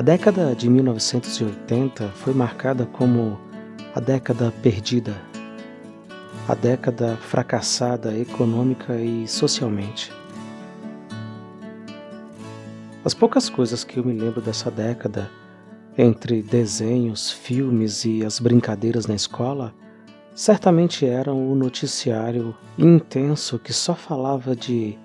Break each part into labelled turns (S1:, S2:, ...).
S1: A década de 1980 foi marcada como a década perdida, a década fracassada econômica e socialmente. As poucas coisas que eu me lembro dessa década, entre desenhos, filmes e as brincadeiras na escola, certamente eram o noticiário intenso que só falava de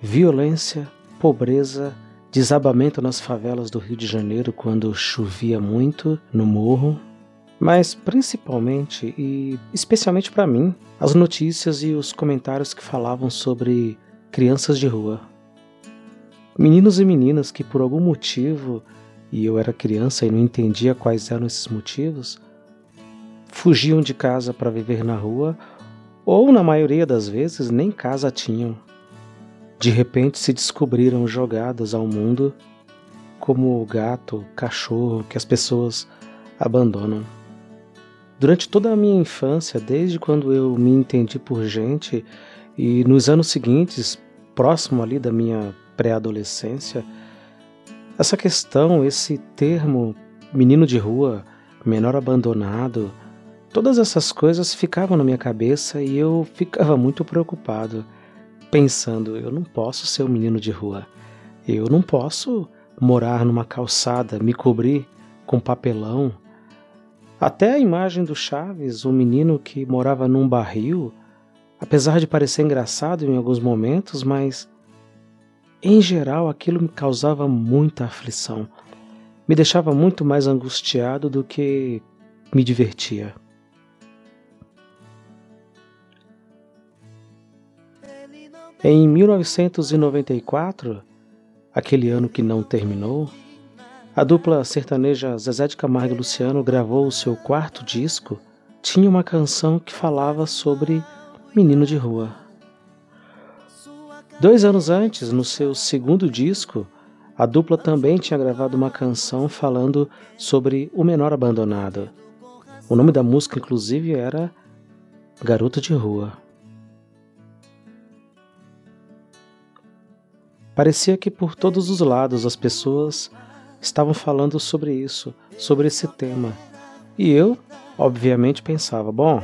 S1: violência, pobreza, desabamento nas favelas do Rio de Janeiro quando chovia muito no morro, mas principalmente e especialmente para mim, as notícias e os comentários que falavam sobre crianças de rua. Meninos e meninas que por algum motivo, e eu era criança e não entendia quais eram esses motivos, fugiam de casa para viver na rua, ou na maioria das vezes nem casa tinham. De repente se descobriram jogadas ao mundo como o gato, cachorro que as pessoas abandonam. Durante toda a minha infância, desde quando eu me entendi por gente e nos anos seguintes, próximo ali da minha pré-adolescência, essa questão, esse termo menino de rua, menor abandonado, todas essas coisas ficavam na minha cabeça e eu ficava muito preocupado, pensando: eu não posso ser um menino de rua, eu não posso morar numa calçada, me cobrir com papelão. Até a imagem do Chaves, um menino que morava num barril, apesar de parecer engraçado em alguns momentos, mas em geral, aquilo me causava muita aflição, me deixava muito mais angustiado do que me divertia. Em 1994, aquele ano que não terminou, a dupla sertaneja Zezé de Camargo e Luciano gravou o seu quarto disco. Tinha uma canção que falava sobre menino de rua. Dois anos antes, no seu segundo disco, a dupla também tinha gravado uma canção falando sobre o menor abandonado. O nome da música, inclusive, era Garota de Rua. Parecia que por todos os lados as pessoas estavam falando sobre isso, sobre esse tema. E eu, obviamente, pensava: bom,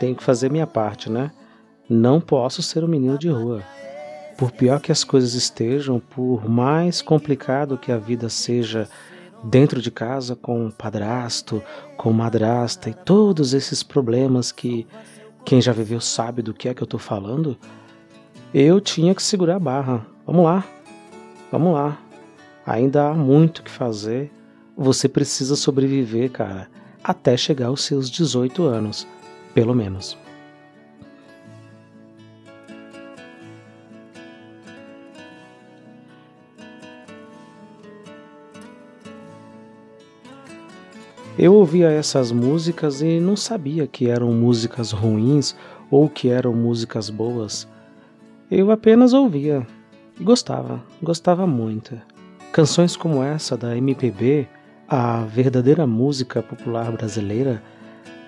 S1: tenho que fazer minha parte, né? Não posso ser um menino de rua. Por pior que as coisas estejam, por mais complicado que a vida seja dentro de casa com padrasto, com madrasta e todos esses problemas que quem já viveu sabe do que é que eu estou falando, eu tinha que segurar a barra. Vamos lá, vamos lá. Ainda há muito que fazer. Você precisa sobreviver, cara, até chegar aos seus 18 anos, pelo menos. Eu ouvia essas músicas e não sabia que eram músicas ruins ou que eram músicas boas. Eu apenas ouvia e gostava, gostava muito. Canções como essa da MPB, a verdadeira música popular brasileira,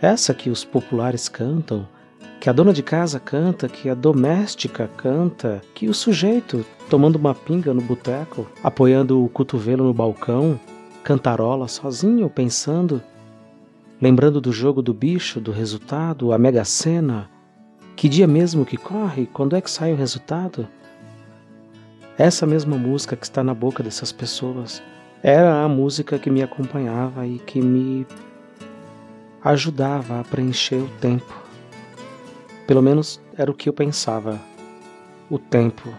S1: essa que os populares cantam, que a dona de casa canta, que a doméstica canta, que o sujeito tomando uma pinga no boteco, apoiando o cotovelo no balcão, cantarola sozinho, pensando, lembrando do jogo do bicho, do resultado, a mega sena. Que dia mesmo que corre? Quando é que sai o resultado? Essa mesma música que está na boca dessas pessoas era a música que me acompanhava e que me ajudava a preencher o tempo. Pelo menos era o que eu pensava. O tempo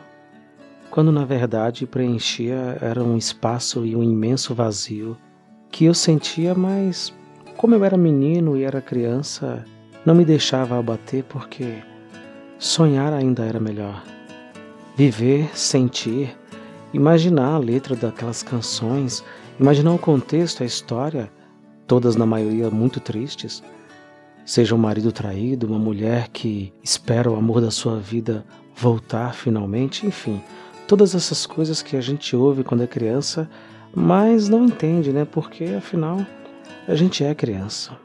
S1: quando na verdade preenchia era um espaço e um imenso vazio que eu sentia, mas como eu era menino e era criança, não me deixava abater porque sonhar ainda era melhor. Viver, sentir, imaginar a letra daquelas canções, imaginar o contexto, a história, todas na maioria muito tristes. Seja um marido traído, uma mulher que espera o amor da sua vida voltar finalmente, enfim, todas essas coisas que a gente ouve quando é criança, mas não entende, né? Porque afinal a gente é criança.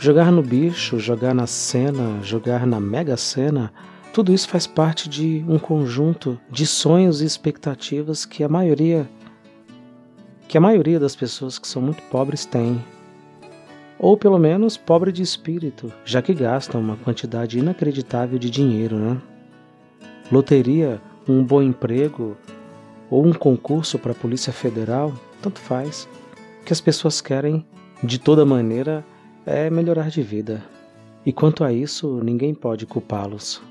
S1: Jogar no bicho, jogar na cena, jogar na mega cena tudo isso faz parte de um conjunto de sonhos e expectativas que a maioria que a maioria das pessoas que são muito pobres tem. Ou pelo menos pobre de espírito, já que gastam uma quantidade inacreditável de dinheiro, né? Loteria, um bom emprego ou um concurso para a Polícia Federal, tanto faz. O que as pessoas querem, de toda maneira, é melhorar de vida. E quanto a isso, ninguém pode culpá-los.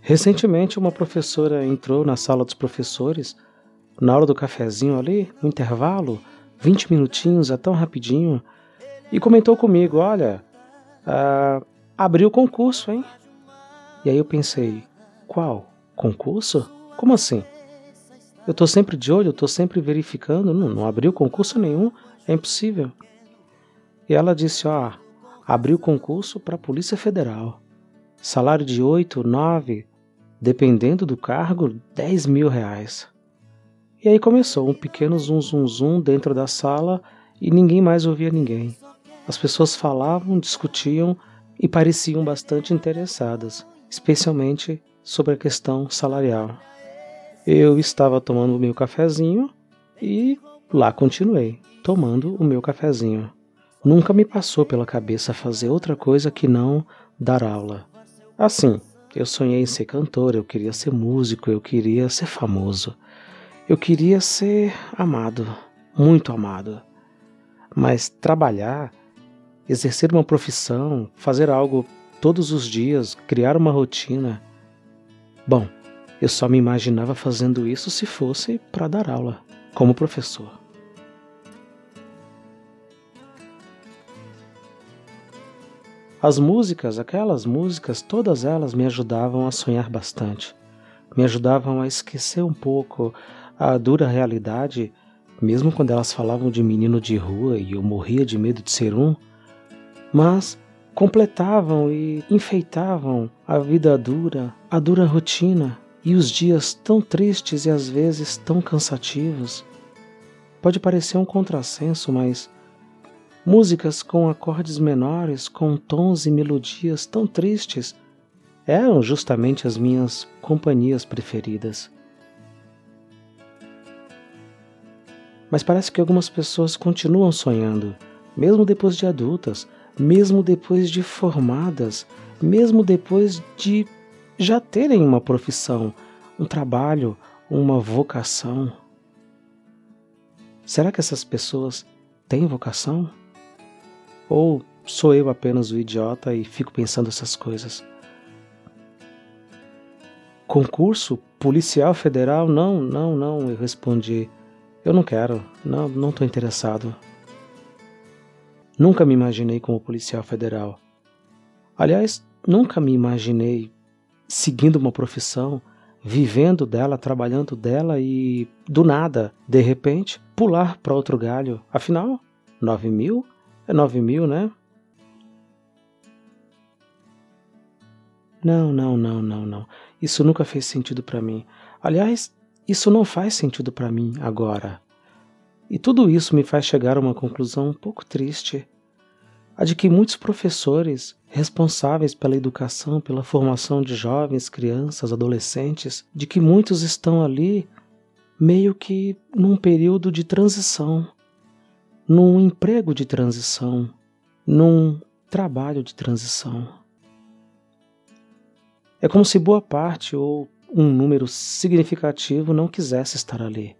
S1: Recentemente, uma professora entrou na sala dos professores, na hora do cafezinho ali, no intervalo, 20 minutinhos, é tão rapidinho, e comentou comigo: Olha, uh, abriu o concurso, hein? E aí eu pensei: Qual? Concurso? Como assim? Eu tô sempre de olho, eu tô sempre verificando. Não, não abriu concurso nenhum, é impossível. E ela disse: Ó, abriu concurso para a Polícia Federal. Salário de 8, 9, dependendo do cargo, 10 mil reais. E aí começou um pequeno zum zum zum dentro da sala e ninguém mais ouvia ninguém. As pessoas falavam, discutiam e pareciam bastante interessadas, especialmente sobre a questão salarial. Eu estava tomando o meu cafezinho e lá continuei, tomando o meu cafezinho. Nunca me passou pela cabeça fazer outra coisa que não dar aula. Assim, eu sonhei em ser cantor, eu queria ser músico, eu queria ser famoso. Eu queria ser amado, muito amado. Mas trabalhar, exercer uma profissão, fazer algo todos os dias, criar uma rotina. Bom, eu só me imaginava fazendo isso se fosse para dar aula, como professor. As músicas, aquelas músicas, todas elas me ajudavam a sonhar bastante. Me ajudavam a esquecer um pouco a dura realidade, mesmo quando elas falavam de menino de rua e eu morria de medo de ser um, mas completavam e enfeitavam a vida dura, a dura rotina e os dias tão tristes e às vezes tão cansativos. Pode parecer um contrassenso, mas Músicas com acordes menores, com tons e melodias tão tristes, eram justamente as minhas companhias preferidas. Mas parece que algumas pessoas continuam sonhando, mesmo depois de adultas, mesmo depois de formadas, mesmo depois de já terem uma profissão, um trabalho, uma vocação. Será que essas pessoas têm vocação? Ou sou eu apenas o idiota e fico pensando essas coisas? Concurso policial federal? Não, não, não, eu respondi. Eu não quero, não, não estou interessado. Nunca me imaginei como policial federal. Aliás, nunca me imaginei seguindo uma profissão, vivendo dela, trabalhando dela e, do nada, de repente, pular para outro galho. Afinal, nove mil é 9 mil, né? Não, não, não, não, não. Isso nunca fez sentido para mim. Aliás, isso não faz sentido para mim agora. E tudo isso me faz chegar a uma conclusão um pouco triste. A de que muitos professores, responsáveis pela educação, pela formação de jovens, crianças, adolescentes, de que muitos estão ali meio que num período de transição num emprego de transição, num trabalho de transição. É como se boa parte ou um número significativo não quisesse estar ali.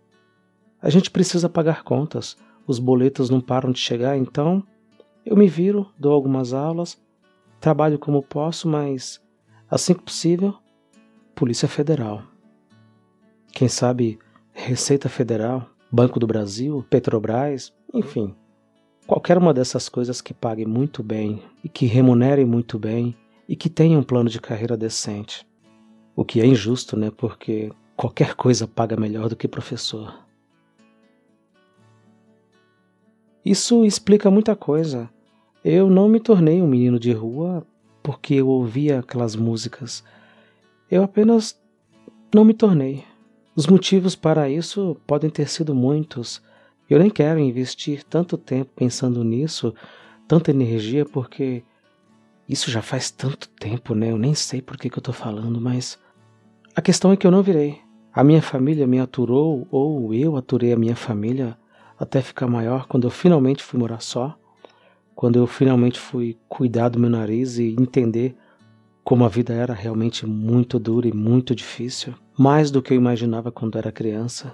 S1: A gente precisa pagar contas, os boletos não param de chegar, então eu me viro, dou algumas aulas, trabalho como posso, mas assim que possível, Polícia Federal. Quem sabe Receita Federal, Banco do Brasil, Petrobras, enfim, qualquer uma dessas coisas que pague muito bem e que remunere muito bem e que tenha um plano de carreira decente. O que é injusto, né? Porque qualquer coisa paga melhor do que professor. Isso explica muita coisa. Eu não me tornei um menino de rua porque eu ouvia aquelas músicas. Eu apenas não me tornei. Os motivos para isso podem ter sido muitos. Eu nem quero investir tanto tempo pensando nisso, tanta energia, porque isso já faz tanto tempo, né? Eu nem sei por que, que eu tô falando, mas a questão é que eu não virei. A minha família me aturou, ou eu aturei a minha família até ficar maior quando eu finalmente fui morar só, quando eu finalmente fui cuidar do meu nariz e entender como a vida era realmente muito dura e muito difícil, mais do que eu imaginava quando era criança.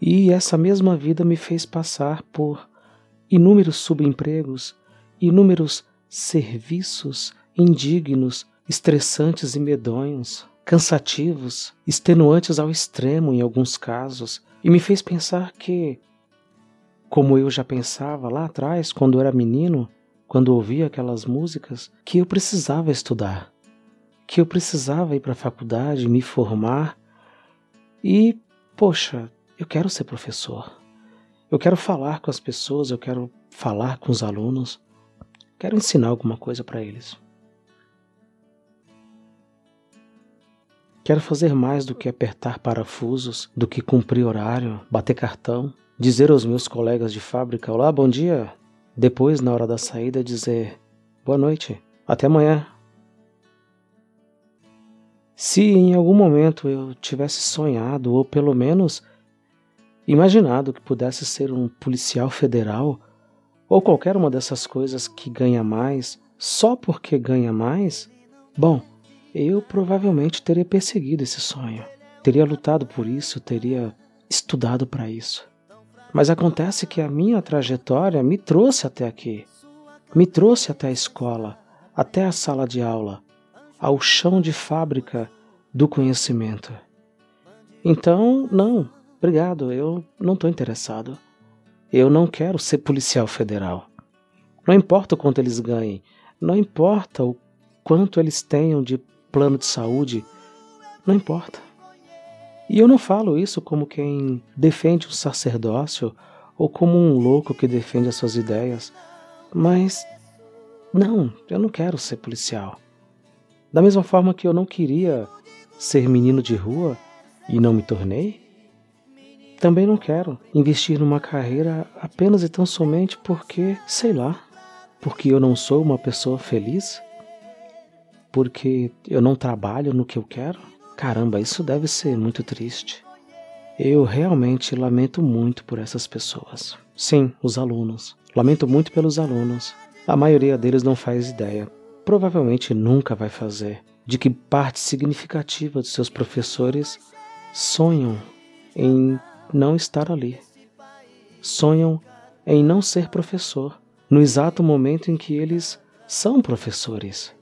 S1: E essa mesma vida me fez passar por inúmeros subempregos, inúmeros serviços indignos, estressantes e medonhos, cansativos, extenuantes ao extremo em alguns casos, e me fez pensar que, como eu já pensava lá atrás, quando era menino, quando ouvia aquelas músicas, que eu precisava estudar, que eu precisava ir para a faculdade, me formar e, poxa, eu quero ser professor. Eu quero falar com as pessoas, eu quero falar com os alunos, quero ensinar alguma coisa para eles. Quero fazer mais do que apertar parafusos, do que cumprir horário, bater cartão, dizer aos meus colegas de fábrica: Olá, bom dia, depois, na hora da saída, dizer boa noite, até amanhã. Se em algum momento eu tivesse sonhado, ou pelo menos imaginado que pudesse ser um policial federal, ou qualquer uma dessas coisas que ganha mais, só porque ganha mais, bom, eu provavelmente teria perseguido esse sonho, teria lutado por isso, teria estudado para isso. Mas acontece que a minha trajetória me trouxe até aqui, me trouxe até a escola, até a sala de aula, ao chão de fábrica do conhecimento. Então, não, obrigado, eu não estou interessado. Eu não quero ser policial federal. Não importa o quanto eles ganhem, não importa o quanto eles tenham de plano de saúde, não importa. E eu não falo isso como quem defende o sacerdócio ou como um louco que defende as suas ideias, mas não, eu não quero ser policial. Da mesma forma que eu não queria ser menino de rua e não me tornei, também não quero investir numa carreira apenas e tão somente porque, sei lá, porque eu não sou uma pessoa feliz, porque eu não trabalho no que eu quero. Caramba, isso deve ser muito triste. Eu realmente lamento muito por essas pessoas. Sim, os alunos. Lamento muito pelos alunos. A maioria deles não faz ideia, provavelmente nunca vai fazer, de que parte significativa de seus professores sonham em não estar ali. Sonham em não ser professor, no exato momento em que eles são professores.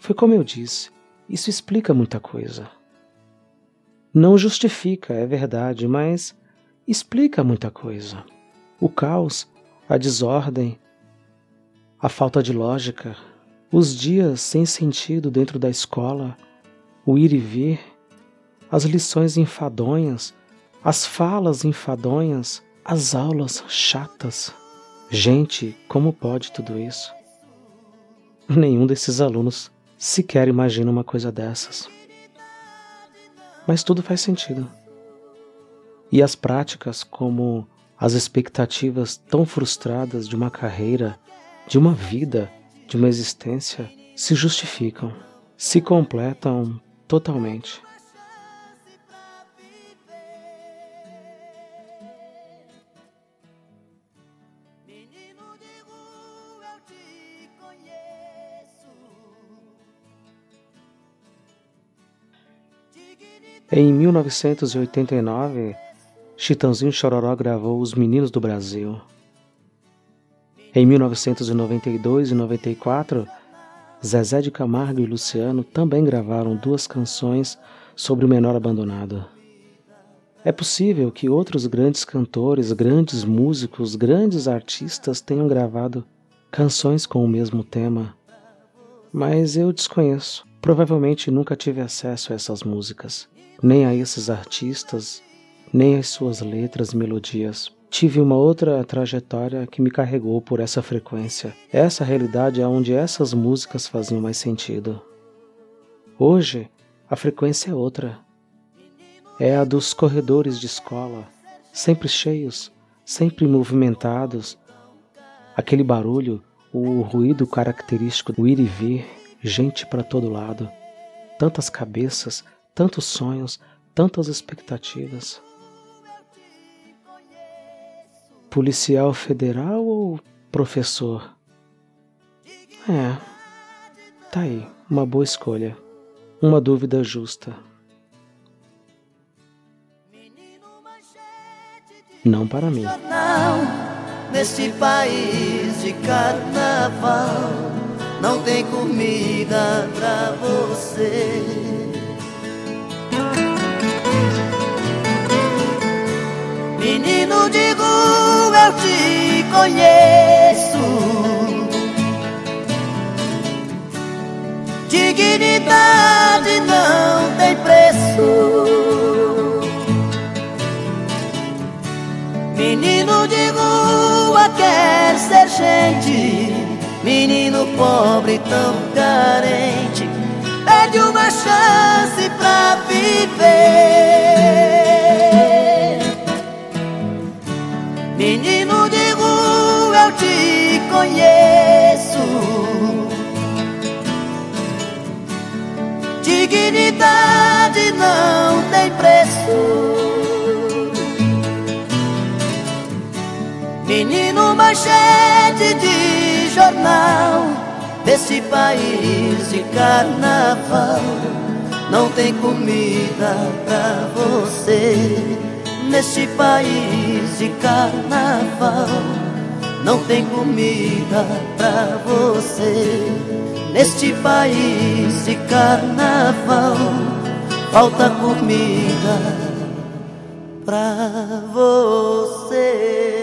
S1: Foi como eu disse, isso explica muita coisa. Não justifica, é verdade, mas explica muita coisa. O caos, a desordem, a falta de lógica, os dias sem sentido dentro da escola, o ir e vir, as lições enfadonhas, as falas enfadonhas, as aulas chatas. Gente, como pode tudo isso? Nenhum desses alunos sequer imagina uma coisa dessas. Mas tudo faz sentido. E as práticas, como as expectativas tão frustradas de uma carreira, de uma vida, de uma existência, se justificam, se completam totalmente. Em 1989, Chitãozinho Chororó gravou Os Meninos do Brasil. Em 1992 e 94, Zezé de Camargo e Luciano também gravaram duas canções sobre o menor abandonado. É possível que outros grandes cantores, grandes músicos, grandes artistas tenham gravado canções com o mesmo tema, mas eu desconheço. Provavelmente nunca tive acesso a essas músicas nem a esses artistas, nem às suas letras e melodias. tive uma outra trajetória que me carregou por essa frequência. Essa realidade é onde essas músicas faziam mais sentido. Hoje, a frequência é outra. É a dos corredores de escola, sempre cheios, sempre movimentados. Aquele barulho, o ruído característico do ir e vir, gente para todo lado. Tantas cabeças, tantos sonhos, tantas expectativas. Policial federal ou professor? É, tá aí, uma boa escolha. Uma dúvida justa. Não para mim.
S2: Neste país de carnaval, não tem comida pra você. Eu te conheço. Dignidade não tem preço. Menino de rua quer ser gente. Menino pobre tão carente, pede uma chance pra viver. Menino de rua, eu te conheço. Dignidade não tem preço. Menino manchete de jornal desse país de carnaval. Não tem comida pra você neste país de carnaval. Não tem comida pra você. Neste país de carnaval, falta comida pra você.